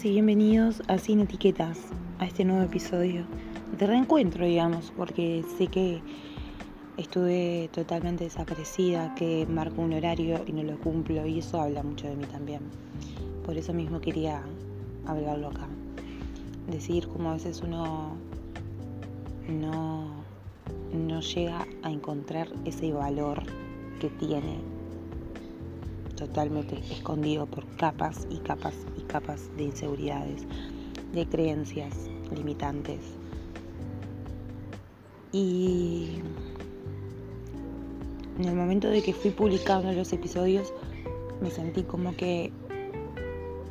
Y bienvenidos a Sin Etiquetas, a este nuevo episodio de reencuentro, digamos, porque sé que estuve totalmente desaparecida, que marco un horario y no lo cumplo y eso habla mucho de mí también. Por eso mismo quería hablarlo acá. Decir como a veces uno no, no llega a encontrar ese valor que tiene totalmente escondido por capas y capas y capas de inseguridades, de creencias limitantes. Y en el momento de que fui publicando los episodios, me sentí como que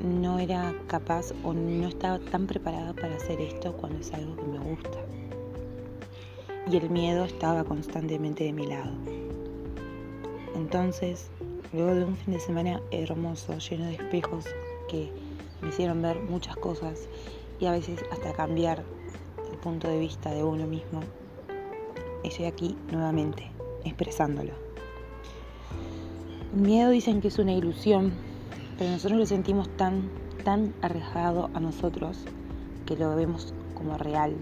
no era capaz o no estaba tan preparada para hacer esto cuando es algo que me gusta. Y el miedo estaba constantemente de mi lado. Entonces Luego de un fin de semana hermoso, lleno de espejos que me hicieron ver muchas cosas y a veces hasta cambiar el punto de vista de uno mismo, estoy aquí nuevamente, expresándolo. El miedo dicen que es una ilusión, pero nosotros lo sentimos tan, tan arriesgado a nosotros que lo vemos como real.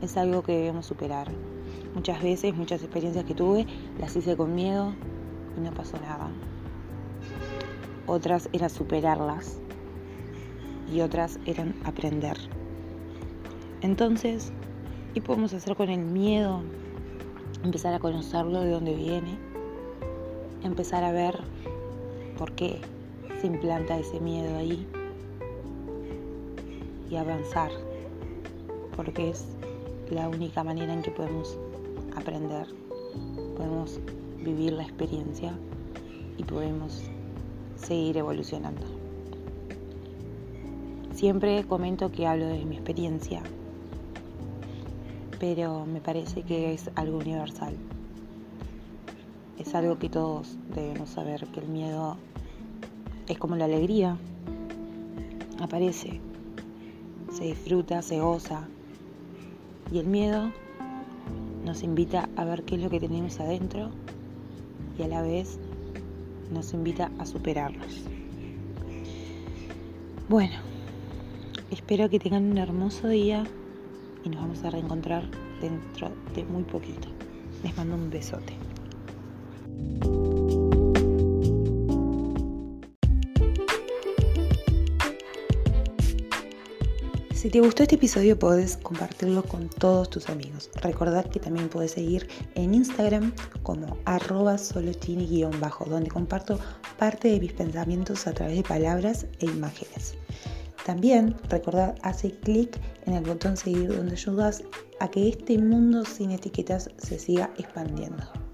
Es algo que debemos superar. Muchas veces, muchas experiencias que tuve, las hice con miedo, y no pasó nada. Otras eran superarlas y otras eran aprender. Entonces, ¿qué podemos hacer con el miedo? Empezar a conocerlo de dónde viene, empezar a ver por qué se implanta ese miedo ahí y avanzar, porque es la única manera en que podemos aprender, podemos vivir la experiencia y podemos seguir evolucionando. Siempre comento que hablo de mi experiencia, pero me parece que es algo universal. Es algo que todos debemos saber, que el miedo es como la alegría. Aparece, se disfruta, se goza. Y el miedo nos invita a ver qué es lo que tenemos adentro y a la vez nos invita a superarnos. Bueno, espero que tengan un hermoso día y nos vamos a reencontrar dentro de muy poquito. Les mando un besote. Si te gustó este episodio puedes compartirlo con todos tus amigos. Recordad que también puedes seguir en Instagram como arroba solostini-bajo, donde comparto parte de mis pensamientos a través de palabras e imágenes. También recordad hace clic en el botón seguir donde ayudas a que este mundo sin etiquetas se siga expandiendo.